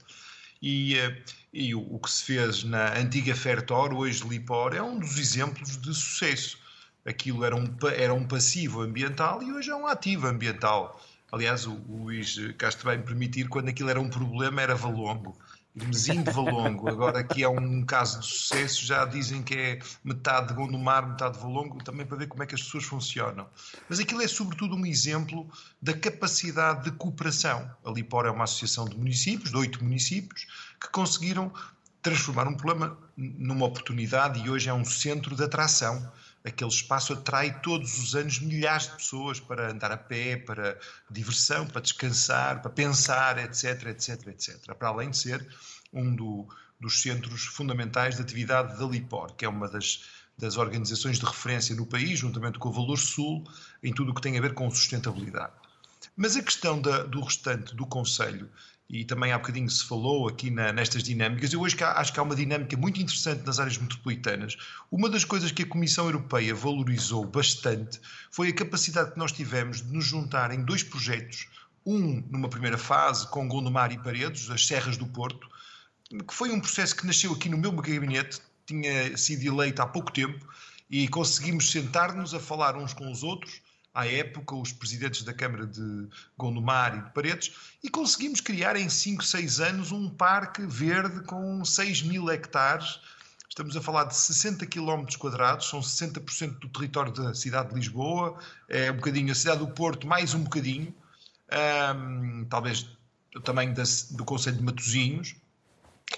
E, eh, e o, o, que se fez na antiga Fertor, hoje Lipor, é um dos exemplos de sucesso. Aquilo era um, era um passivo ambiental e hoje é um ativo ambiental. Aliás, o, o Luís Castro vai me permitir, quando aquilo era um problema, era valongo Mesinho de Valongo, agora aqui é um caso de sucesso, já dizem que é metade de Gondomar, metade de Valongo, também para ver como é que as pessoas funcionam. Mas aquilo é sobretudo um exemplo da capacidade de cooperação. A Lipor é uma associação de municípios, de oito municípios, que conseguiram transformar um problema numa oportunidade e hoje é um centro de atração aquele espaço atrai todos os anos milhares de pessoas para andar a pé, para diversão, para descansar, para pensar, etc, etc, etc. Para além de ser um do, dos centros fundamentais de atividade da LIPOR, que é uma das, das organizações de referência no país, juntamente com o Valor Sul, em tudo o que tem a ver com sustentabilidade. Mas a questão da, do restante do Conselho e também há bocadinho se falou aqui na, nestas dinâmicas. Eu hoje acho que há uma dinâmica muito interessante nas áreas metropolitanas. Uma das coisas que a Comissão Europeia valorizou bastante foi a capacidade que nós tivemos de nos juntar em dois projetos. Um, numa primeira fase, com Gondomar e Paredes, as Serras do Porto, que foi um processo que nasceu aqui no meu gabinete, tinha sido eleito há pouco tempo, e conseguimos sentar-nos a falar uns com os outros à época, os presidentes da Câmara de Gondomar e de Paredes, e conseguimos criar em 5, 6 anos um parque verde com 6 mil hectares. Estamos a falar de 60 km são 60% do território da cidade de Lisboa, é um bocadinho a cidade do Porto, mais um bocadinho, talvez o tamanho da, do Conselho de Matosinhos.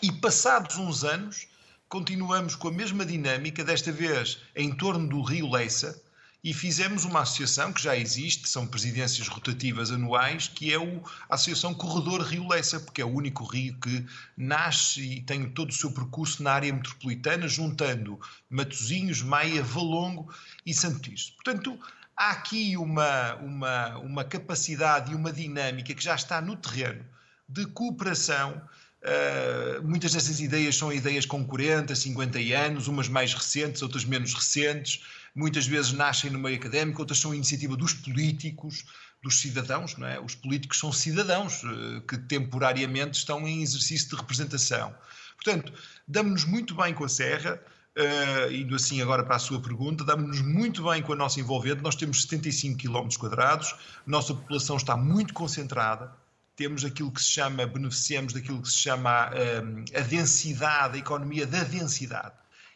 E passados uns anos, continuamos com a mesma dinâmica, desta vez em torno do Rio Leiça, e fizemos uma associação que já existe, são presidências rotativas anuais, que é o, a Associação Corredor Rio Lessa, porque é o único rio que nasce e tem todo o seu percurso na área metropolitana, juntando Matosinhos, Maia, Valongo e Santo Tirso. Portanto, há aqui uma, uma, uma capacidade e uma dinâmica que já está no terreno de cooperação Uh, muitas dessas ideias são ideias com 40, 50 anos, umas mais recentes, outras menos recentes, muitas vezes nascem no meio académico, outras são iniciativa dos políticos, dos cidadãos, não é? Os políticos são cidadãos eh, que temporariamente estão em exercício de representação. Portanto, damos-nos muito bem com a Serra, uh, indo assim agora para a sua pergunta, damos-nos muito bem com a nossa envolvente, nós temos 75 km quadrados, nossa população está muito concentrada, temos aquilo que se chama, beneficiamos daquilo que se chama a, eh, a densidade, a economia da densidade.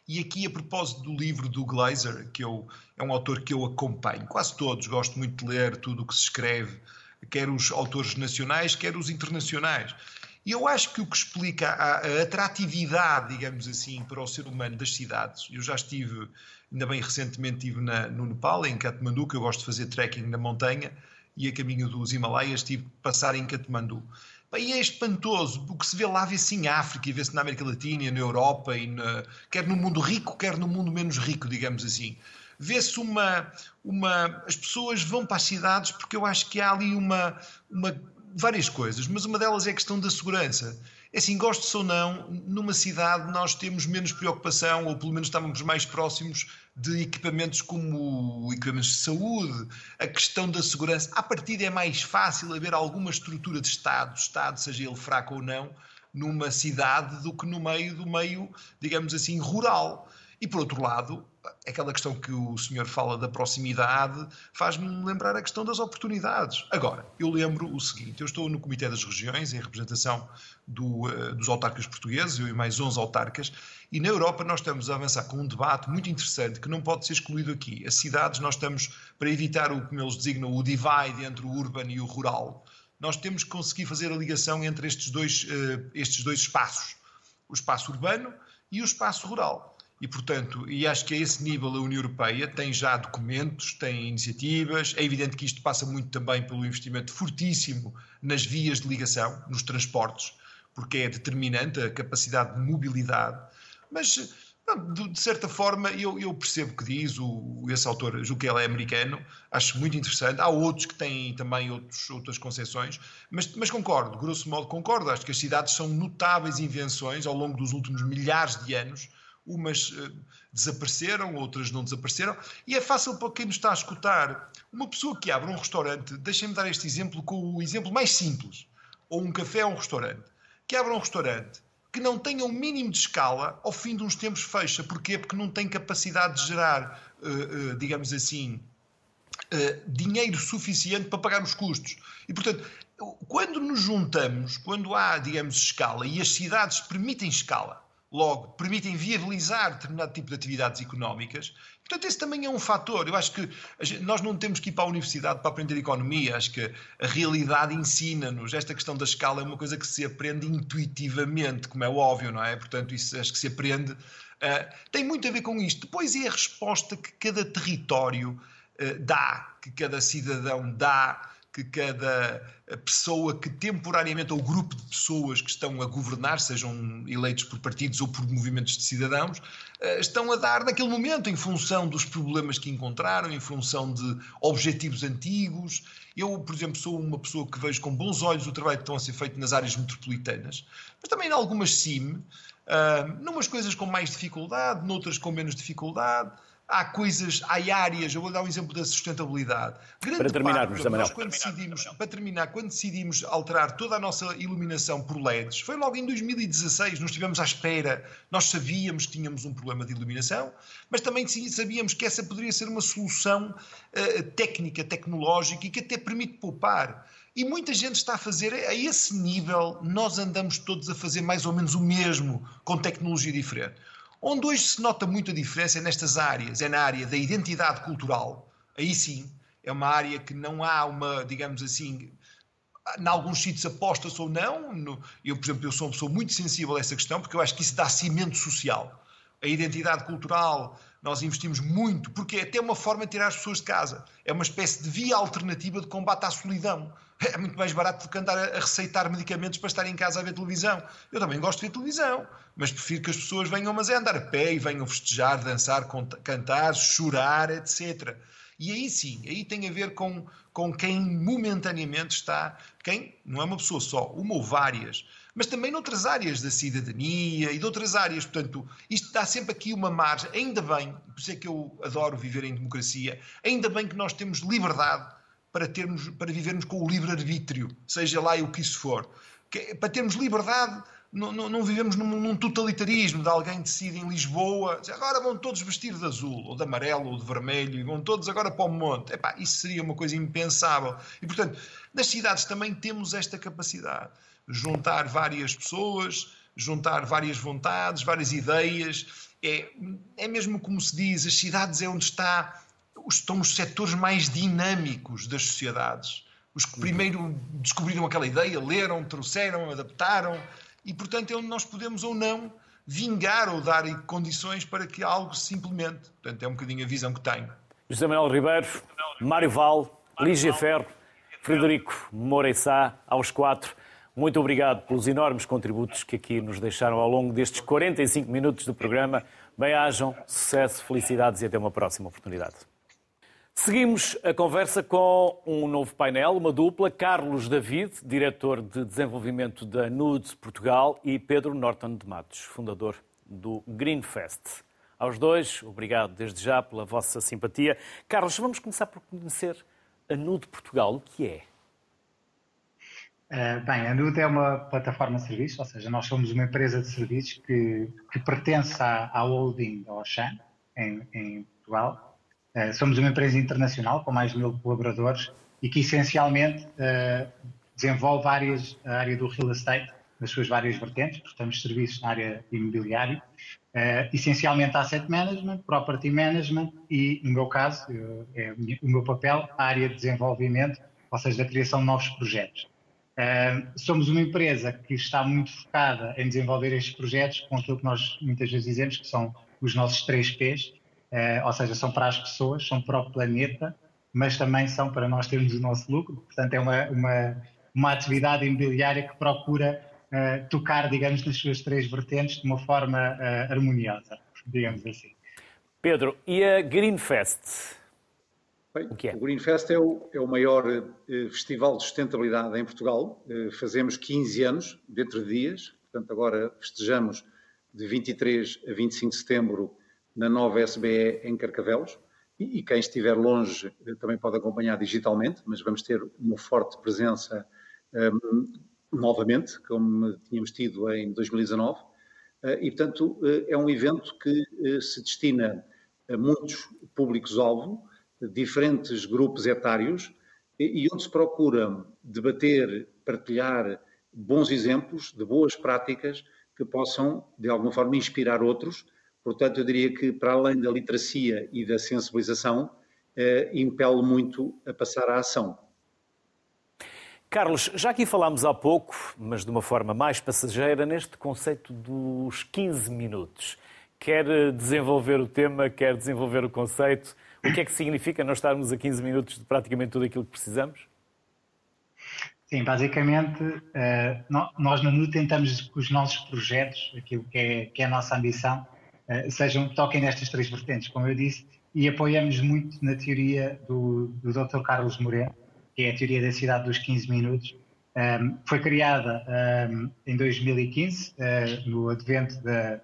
E aqui, a propósito do livro do Glazer, que eu, é um autor que eu acompanho, quase todos, gosto muito de ler tudo o que se escreve, quer os autores nacionais, quer os internacionais. E eu acho que o que explica a, a, atratividade, digamos assim, para o ser humano das cidades, eu já estive, ainda bem recentemente, estive na, no Nepal, em Katmandu, que eu gosto de fazer trekking na montanha, e a caminho dos Himalaias, tive passar em Katmandu. E é espantoso, o que se vê lá vê-se em África vê-se na América Latina, na Europa, e na, quer no mundo rico, quer no mundo menos rico, digamos assim. Vê-se uma, uma. As pessoas vão para as cidades porque eu acho que há ali uma, uma. várias coisas, mas uma delas é a questão da segurança. É assim, gosto ou não, numa cidade nós temos menos preocupação, ou pelo menos estamos mais próximos de equipamentos como equipamentos de saúde, a questão da segurança. A partir é mais fácil haver alguma estrutura de Estado, Estado, seja ele fraco ou não, numa cidade do que no meio do meio, digamos assim, rural. E por outro lado, aquela questão que o senhor fala da proximidade faz-me lembrar a questão das oportunidades. Agora, eu lembro o seguinte: eu estou no Comitê das Regiões, em representação do, uh, dos autarcas portugueses, eu e mais 11 autarcas, e na Europa nós estamos a avançar com um debate muito interessante que não pode ser excluído aqui. As cidades, nós estamos, para evitar o que eles designam o divide entre o urbano e o rural, nós temos que conseguir fazer a ligação entre estes dois, uh, estes dois espaços: o espaço urbano e o espaço rural. E, portanto, e acho que a esse nível a União Europeia tem já documentos, tem iniciativas. É evidente que isto passa muito também pelo investimento fortíssimo nas vias de ligação, nos transportes, porque é determinante a capacidade de mobilidade. Mas, de certa forma, eu, eu percebo que diz o, esse autor, julgo que ele é americano, acho muito interessante. Há outros que têm também outros, outras concepções, mas, mas concordo, grosso modo concordo. Acho que as cidades são notáveis invenções ao longo dos últimos milhares de anos umas uh, desapareceram, outras não desapareceram, e é fácil para quem nos está a escutar. Uma pessoa que abre um restaurante, deixem-me dar este exemplo com o exemplo mais simples, ou um café ou um restaurante, que abre um restaurante que não tenha um mínimo de escala, ao fim de uns tempos fecha. Porquê? Porque não tem capacidade de gerar, uh, uh, digamos assim, dinheiro suficiente para pagar os custos. E, portanto, quando nos juntamos, quando há, digamos, escala, e as cidades permitem escala, logo permitem viabilizar determinado tipo de atividades económicas. Portanto, esse também é um fator. Eu acho que nós não temos que ir para a universidade para aprender economia. Acho que a realidade ensina-nos. Esta questão da escala é uma coisa que se aprende intuitivamente, como é óbvio, não é? Portanto, isso acho que se aprende. Uh, tem muito a ver com isto. Depois é a resposta que cada território uh, dá, que cada cidadão dá que cada pessoa que temporariamente, ou grupo de pessoas que estão a governar, sejam eleitos por partidos ou por movimentos de cidadãos, eh, estão a dar naquele momento em função dos problemas que encontraram, em função de objetivos antigos. Eu, por exemplo, sou uma pessoa que vejo com bons olhos o trabalho que estão a ser feito nas áreas metropolitanas, mas também em algumas CIM, uh, numas coisas com mais dificuldade, noutras com menos dificuldade há coisas, há áreas, eu vou dar um exemplo da sustentabilidade. Grande para terminarmos, parte, nós, quando decidimos, para terminar, quando decidimos alterar toda a nossa iluminação por LEDs, foi logo em 2016, nós estivemos à espera, nós sabíamos que tínhamos um problema de iluminação, mas também sabíamos que essa poderia ser uma solução uh, técnica, tecnológica e que até permite poupar. E muita gente está a fazer, a esse nível, nós andamos todos a fazer mais ou menos o mesmo, com tecnologia diferente. Onde hoje se nota muito a diferença é nestas áreas, é na área da identidade cultural. Aí sim, é uma área que não há uma, digamos assim, em alguns sítios aposta-se ou não. Eu, por exemplo, eu sou uma pessoa muito sensível a essa questão, porque eu acho que isso dá cimento social. A identidade cultural, nós investimos muito, porque é até uma forma de tirar as pessoas de casa. É uma espécie de via alternativa de combate à solidão. É muito mais barato do que andar a receitar medicamentos para estar em casa a ver televisão. Eu também gosto de ver televisão, mas prefiro que as pessoas venham, mas é andar a pé e venham festejar, dançar, cantar, chorar, etc. E aí sim, aí tem a ver com, com quem momentaneamente está, quem não é uma pessoa só, uma ou várias, mas também noutras áreas da cidadania e de outras áreas. Portanto, isto dá sempre aqui uma margem. Ainda bem, por isso é que eu adoro viver em democracia, ainda bem que nós temos liberdade para, termos, para vivermos com o livre-arbítrio, seja lá o que isso for. Que, para termos liberdade, não, não, não vivemos num, num, totalitarismo de alguém decide em Lisboa, agora vão todos vestir de azul, ou de amarelo, ou de vermelho, e vão todos agora para o monte. Epá, isso seria uma coisa impensável. E, portanto, nas cidades também temos esta capacidade. Juntar várias pessoas, juntar várias vontades, várias ideias. É, é mesmo como se diz, as cidades é onde está estão os setores mais dinâmicos das sociedades. Os que primeiro descobriram aquela ideia, leram, trouxeram, adaptaram, e portanto é onde nós podemos ou não vingar ou dar condições para que algo se implemente. Portanto, é um bocadinho a visão que tenho. José Manuel Ribeiro, Mário Val, Lígia Ferro, Frederico Moreissá, aos quatro, muito obrigado pelos enormes contributos que aqui nos deixaram ao longo destes 45 minutos do programa. Bem-ajam, sucesso, felicidades e até uma próxima oportunidade. Seguimos a conversa com um novo painel, uma dupla, Carlos David, diretor de desenvolvimento da Nude Portugal, e Pedro Norton de Matos, fundador do Greenfest. Aos dois, obrigado desde já pela vossa simpatia. Carlos, vamos começar por conhecer a Nude Portugal. O que é? Uh, bem, a Nude é uma plataforma de serviços, ou seja, nós somos uma empresa de serviços que, que pertence à, à holding da Ocean, em, em Portugal. Uh, somos uma empresa internacional com mais de mil colaboradores e que essencialmente uh, desenvolve áreas, a área do real estate, nas suas várias vertentes, prestamos serviços na área imobiliária, essencialmente asset management, property management e, no meu caso, é o meu papel, a área de desenvolvimento, ou seja, da criação de novos projetos. Somos uma empresa que está muito focada em desenvolver estes projetos com aquilo que nós muitas vezes dizemos que são os nossos três P's, uh, ou seja, são para as pessoas, são para o planeta, mas também são para nós termos o nosso lucro. Portanto, é uma, uma, uma atividade imobiliária que procura uh, tocar, digamos, nas suas três vertentes de uma forma harmoniosa, digamos assim. Pedro, e a Greenfest? Bem, o, é? o Greenfest é o, é o maior eh, festival de sustentabilidade em Portugal. Eh, fazemos 15 anos, dentro de dias. Portanto, agora festejamos de 23 a 25 de setembro na nova SBE em Carcavelos. E, e quem estiver longe eh, também pode acompanhar digitalmente, mas vamos ter uma forte presença um, novamente, como tínhamos tido em 2019. Uh, e, portanto, uh, é um evento que uh, se destina a muitos públicos-alvo, diferentes grupos etários e onde se procura debater, partilhar bons exemplos de boas práticas que possam, de alguma forma, inspirar outros. Portanto, eu diria que, para além da literacia e da sensibilização, eh, impele muito a passar à ação. Carlos, já aqui falámos há pouco, mas de uma forma mais passageira, neste conceito dos 15 minutos. Quer desenvolver o tema, quer desenvolver o conceito. O que é que significa nós estarmos a 15 minutos de praticamente tudo aquilo que precisamos? Sim, basicamente, eh, nós no NU tentamos que os nossos projetos, aquilo que é, que é a nossa ambição, eh, sejam, toquem nestas três vertentes, como eu disse, e apoiamos muito na teoria do, do Dr. Carlos Moreno, que é a teoria da cidade dos 15 minutos. Um, foi criada em 2015, uh, no advento da,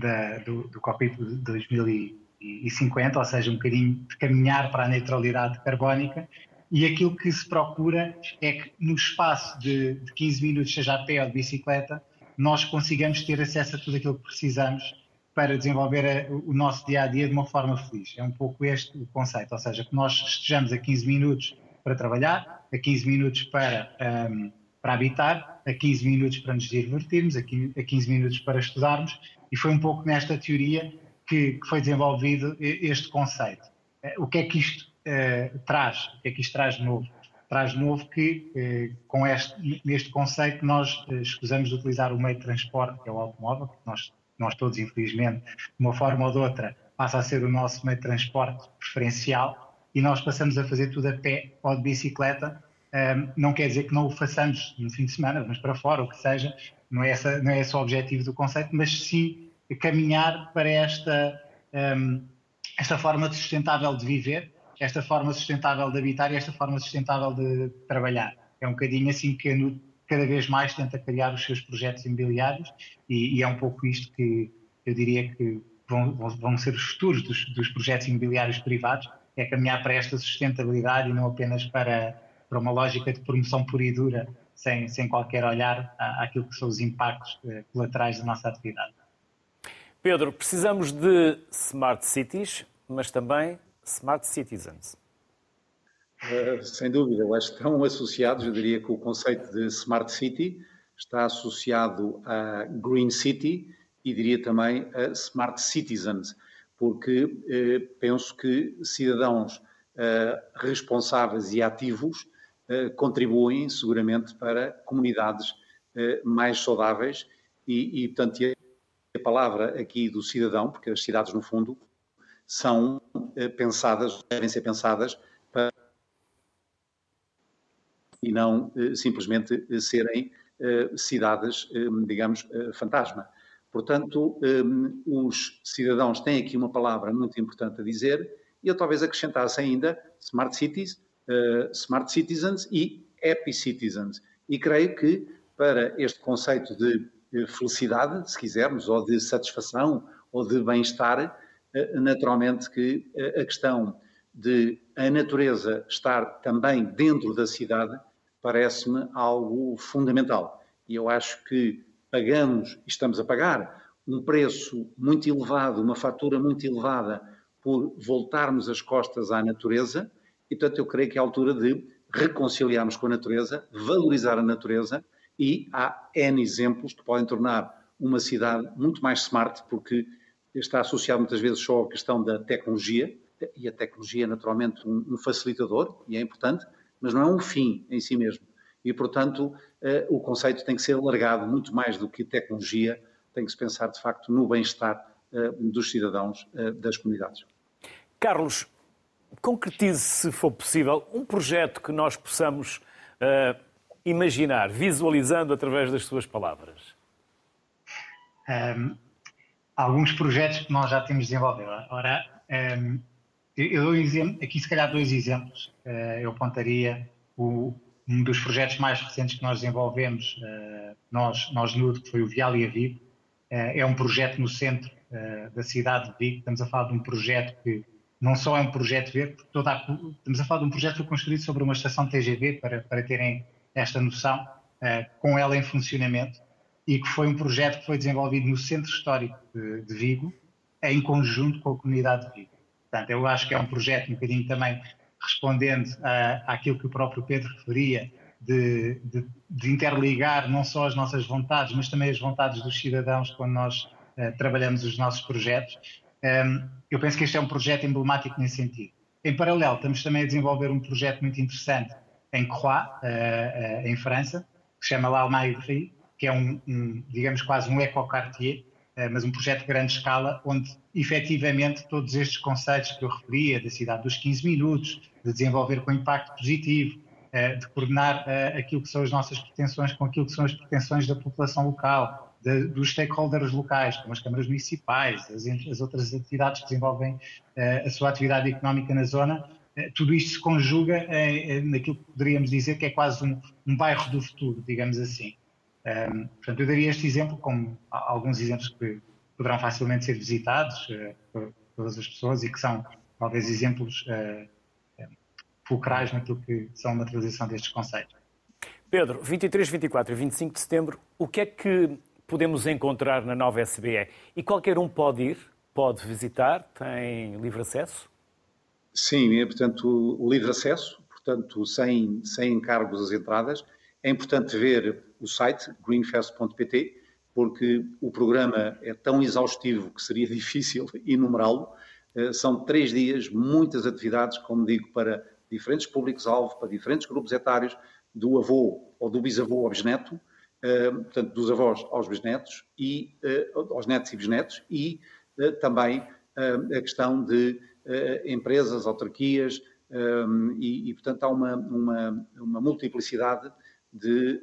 da, do, do capítulo de 2015 e 50, ou seja, um bocadinho de caminhar para a neutralidade carbónica. E aquilo que se procura é que no espaço de, de 15 minutos, seja a pé ou de bicicleta, nós consigamos ter acesso a tudo aquilo que precisamos para desenvolver a, o nosso dia a dia de uma forma feliz. É um pouco este o conceito, ou seja, que nós estejamos a 15 minutos para trabalhar, a 15 minutos para, um, para habitar, a 15 minutos para nos divertirmos, a 15 minutos para estudarmos, e foi um pouco nesta teoria que, que foi desenvolvido este conceito. Eh, o que é que isto uh, traz? O que é que isto traz de novo? Traz de novo que, uh, com este, neste conceito, nós escusamos de utilizar o meio de transporte, que é o automóvel, que nós, nós todos, infelizmente, de uma forma ou de outra, passa a ser o nosso meio de transporte preferencial e nós passamos a fazer tudo a pé ou de bicicleta. Um, não quer dizer que não o façamos no fim de semana, mas para fora, o que seja, não é, essa, não é esse o objetivo do conceito, mas sim caminhar para esta, um, esta forma sustentável de viver, esta forma sustentável de habitar e esta forma sustentável de trabalhar. É um bocadinho assim que a NUT cada vez mais tenta criar os seus projetos imobiliários e, e é um pouco isto que eu diria que vão, vão ser os futuros dos, dos, projetos imobiliários privados, é caminhar para esta sustentabilidade e não apenas para, para uma lógica de promoção pura e dura, sem, sem qualquer olhar àquilo que são os impactos eh, colaterais da nossa atividade. Pedro, precisamos de smart cities, mas também smart citizens. Uh, sem dúvida, eu acho que estão associados. Eu diria que o conceito de smart city está associado a green city e diria também a smart citizens, porque uh, penso que cidadãos uh, responsáveis e ativos contribuem seguramente para comunidades mais saudáveis e, e portanto, palavra aqui do cidadão, porque as cidades, no fundo, são eh, pensadas, devem ser pensadas para e não eh, simplesmente eh, serem cidades, digamos, fantasma. Portanto, os cidadãos têm aqui uma palavra muito importante a dizer e eu talvez acrescentasse ainda smart cities, smart citizens e happy citizens. E creio que para este conceito de felicidade, se quisermos, ou de satisfação, ou de bem-estar, eh, naturalmente que eh, a questão de a natureza estar também dentro da cidade parece-me algo fundamental. E eu acho que pagamos, estamos a pagar, um preço muito elevado, uma fatura muito elevada por voltarmos as costas à natureza, e portanto eu creio que é a altura de reconciliarmos com a natureza, valorizar a natureza, e há N exemplos que podem tornar uma cidade muito mais smart, porque está associado muitas vezes só à questão da tecnologia, e a tecnologia é naturalmente um, facilitador, e é importante, mas não é um fim em si mesmo. E, portanto, uh, o conceito tem que ser alargado muito mais do que tecnologia, tem que se pensar, de facto, no bem-estar uh, dos cidadãos uh, das comunidades. Carlos, concretize, se for possível, um projeto que nós possamos imaginar, visualizando através das suas palavras. Um, alguns projetos que nós já temos desenvolvido. Ora, um, eu dou aqui se calhar dois exemplos. Uh, eu apontaria o, um dos projetos mais recentes que nós desenvolvemos, uh, nós, nós NUD, que foi o Vial e a Vigo. Uh, é um projeto no centro da cidade de Vigo. Estamos a falar de um projeto que não só é um projeto verde, toda a, estamos a falar de um projeto construído sobre uma estação TGV, para, para terem esta noção, com ela em funcionamento e que foi um projeto que foi desenvolvido no Centro Histórico de, de Vigo, em conjunto com a comunidade de Vigo. Portanto, eu acho que é um projeto um bocadinho também respondendo à, àquilo que o próprio Pedro referia, de, de, de, interligar não só as nossas vontades, mas também as vontades dos cidadãos quando nós uh, trabalhamos os nossos projetos. Um, ehm, eu penso que este é um projeto emblemático nesse sentido. Em paralelo, estamos também a desenvolver um projeto muito interessante em Croix, uh, uh, em França, que se chama L'Almaillerie, que é um, um digamos, quase um ecocartier, uh, mas um projeto de grande escala, onde efetivamente todos estes conceitos que eu referia, da cidade dos 15 minutos, de desenvolver com impacto positivo, de coordenar aquilo que são as nossas pretensões com aquilo que são as pretensões da população local, de, dos stakeholders locais, como as câmaras municipais, as, as outras entidades que desenvolvem a sua atividade económica na zona, tudo isto se conjuga naquilo que poderíamos dizer que é quase um, um bairro do futuro, digamos assim. Um, portanto, eu daria este exemplo como alguns exemplos que poderão facilmente ser visitados uh, por todas as pessoas e que são talvez exemplos uh, fulcrais naquilo que são a materialização destes conceitos. Pedro, 23, 24 e 25 de setembro, o que é que podemos encontrar na nova SBE? E qualquer um pode ir, pode visitar, tem livre acesso? Sim, é, portanto, livre acesso, portanto, sem, sem encargos as entradas. É importante ver o site greenfest.pt, porque o programa é tão exaustivo que seria difícil enumerá-lo. Eh, são três dias, muitas atividades, como digo, para diferentes públicos-alvo, para diferentes grupos etários, do avô ou do bisavô ao bisneto, eh, portanto, dos avós aos bisnetos, e, eh, aos netos e bisnetos, e também a questão de empresas, autarquias, e, e portanto, há uma, uma, uma multiplicidade de,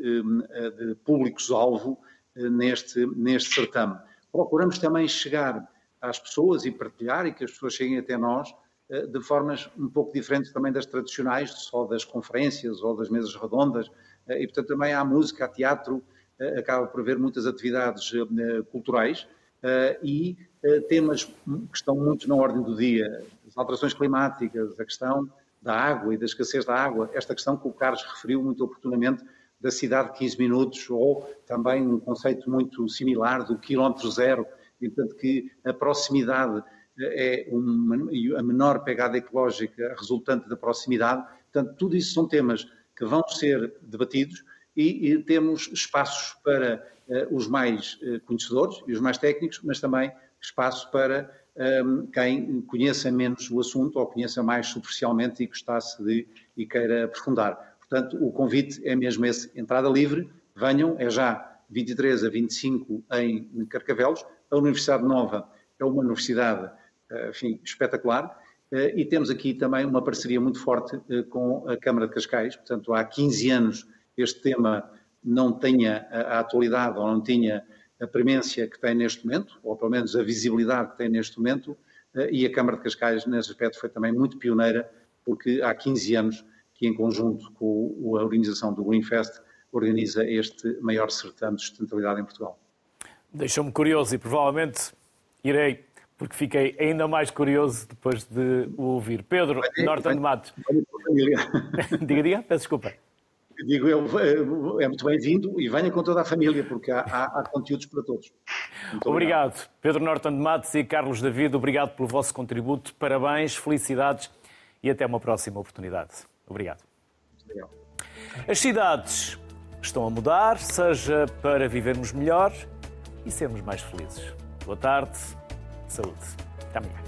eh, de públicos-alvo eh, neste, neste certame. Procuramos também chegar às pessoas e partilhar e que as pessoas cheguem até nós eh, de formas um pouco diferentes também das tradicionais, só das conferências ou das mesas redondas. E, portanto, também há música, há teatro, acaba por haver muitas atividades culturais e temas que estão muito na ordem do dia, as alterações climáticas, a questão da água e da escassez da água, esta questão que o Carlos referiu muito oportunamente da cidade de 15 minutos, ou também um conceito muito similar do quilómetro zero, portanto que a proximidade é uma, a menor pegada ecológica resultante da proximidade. Portanto, tudo isso são temas que vão ser debatidos e, e temos espaços para uh, os mais uh, conhecedores e os mais técnicos, mas também espaço para um, ehm, quem conheça menos o assunto ou conheça mais superficialmente e gostasse de e queira aprofundar. Portanto, o convite é mesmo esse, entrada livre, venham, é já 23 a 25 em Carcavelos. A Universidade Nova é uma universidade, eh, enfim, espetacular. Eh, e temos aqui também uma parceria muito forte eh, com a Câmara de Cascais. Portanto, há 15 anos este tema não tinha a atualidade ou não tinha a premência que tem neste momento, ou pelo menos a visibilidade que tem neste momento, e a Câmara de Cascais, nesse aspecto, foi também muito pioneira, porque há 15 anos que em conjunto com a organização do Greenfest organiza este maior certame de sustentabilidade em Portugal. Deixou-me curioso e provavelmente irei, porque fiquei ainda mais curioso depois de o ouvir. Pedro, Norton de Matos. diga, diga, peço desculpa. Digo eu, é muito bem-vindo e venha com toda a família, porque há, há, há conteúdos para todos. Muito obrigado. obrigado. Pedro Norton de Matos e Carlos David, obrigado pelo vosso contributo. Parabéns, felicidades e até uma próxima oportunidade. Obrigado. obrigado. As cidades estão a mudar, seja para vivermos melhor e sermos mais felizes. Boa tarde, saúde. Até amanhã.